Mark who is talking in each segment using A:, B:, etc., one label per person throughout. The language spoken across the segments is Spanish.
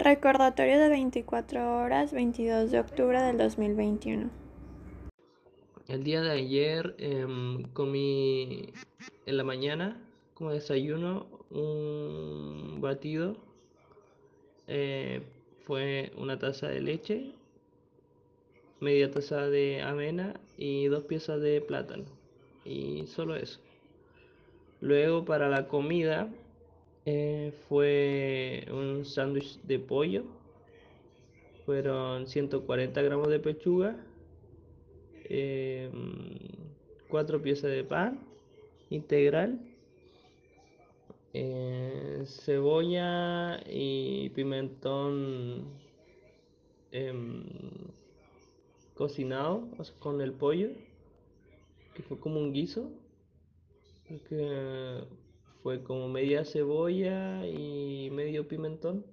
A: Recordatorio de 24 horas, 22 de octubre del 2021.
B: El día de ayer em, comí en la mañana como desayuno un batido. Eh, fue una taza de leche, media taza de avena y dos piezas de plátano. Y solo eso. Luego para la comida eh, fue un sándwich de pollo. Fueron 140 gramos de pechuga, em, cuatro piezas de pan integral, eh, cebolla y pimentón em, cocinado con el pollo, que fue como un guiso, que fue como media cebolla y medio pimentón.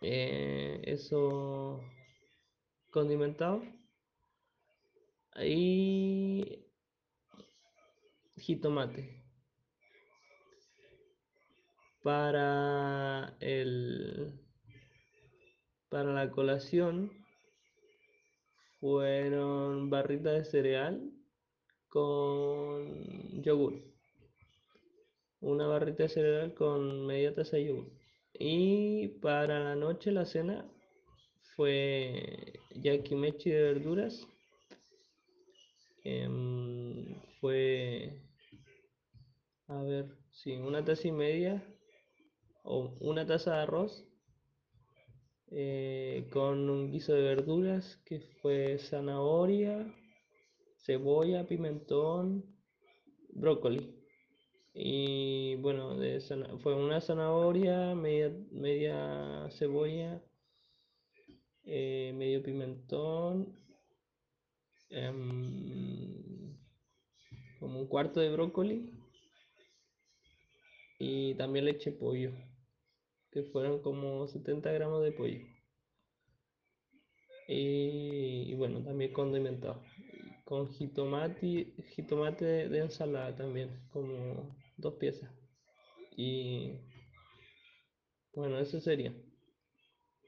B: Eh, eso condimentado. Y jitomate. Para el para la colación fueron barritas de cereal con yogur. Una barrita cereal con media taza de yogur. Y para la noche la cena fue yakimechi de verduras. Em, fue, a ver, sí, una taza y media o una taza de arroz eh, con un guiso de verduras que fue zanahoria, cebolla, pimentón, brócoli. Y bueno, de fue una zanahoria, media, media cebolla, eh, medio pimentón, em, como un cuarto de brócoli y también leche pollo, que fueron como 70 gramos de pollo. Y, bueno, también condimentado. Con jitomate, jitomate de ensalada también, como dos piezas. Y bueno, eso sería.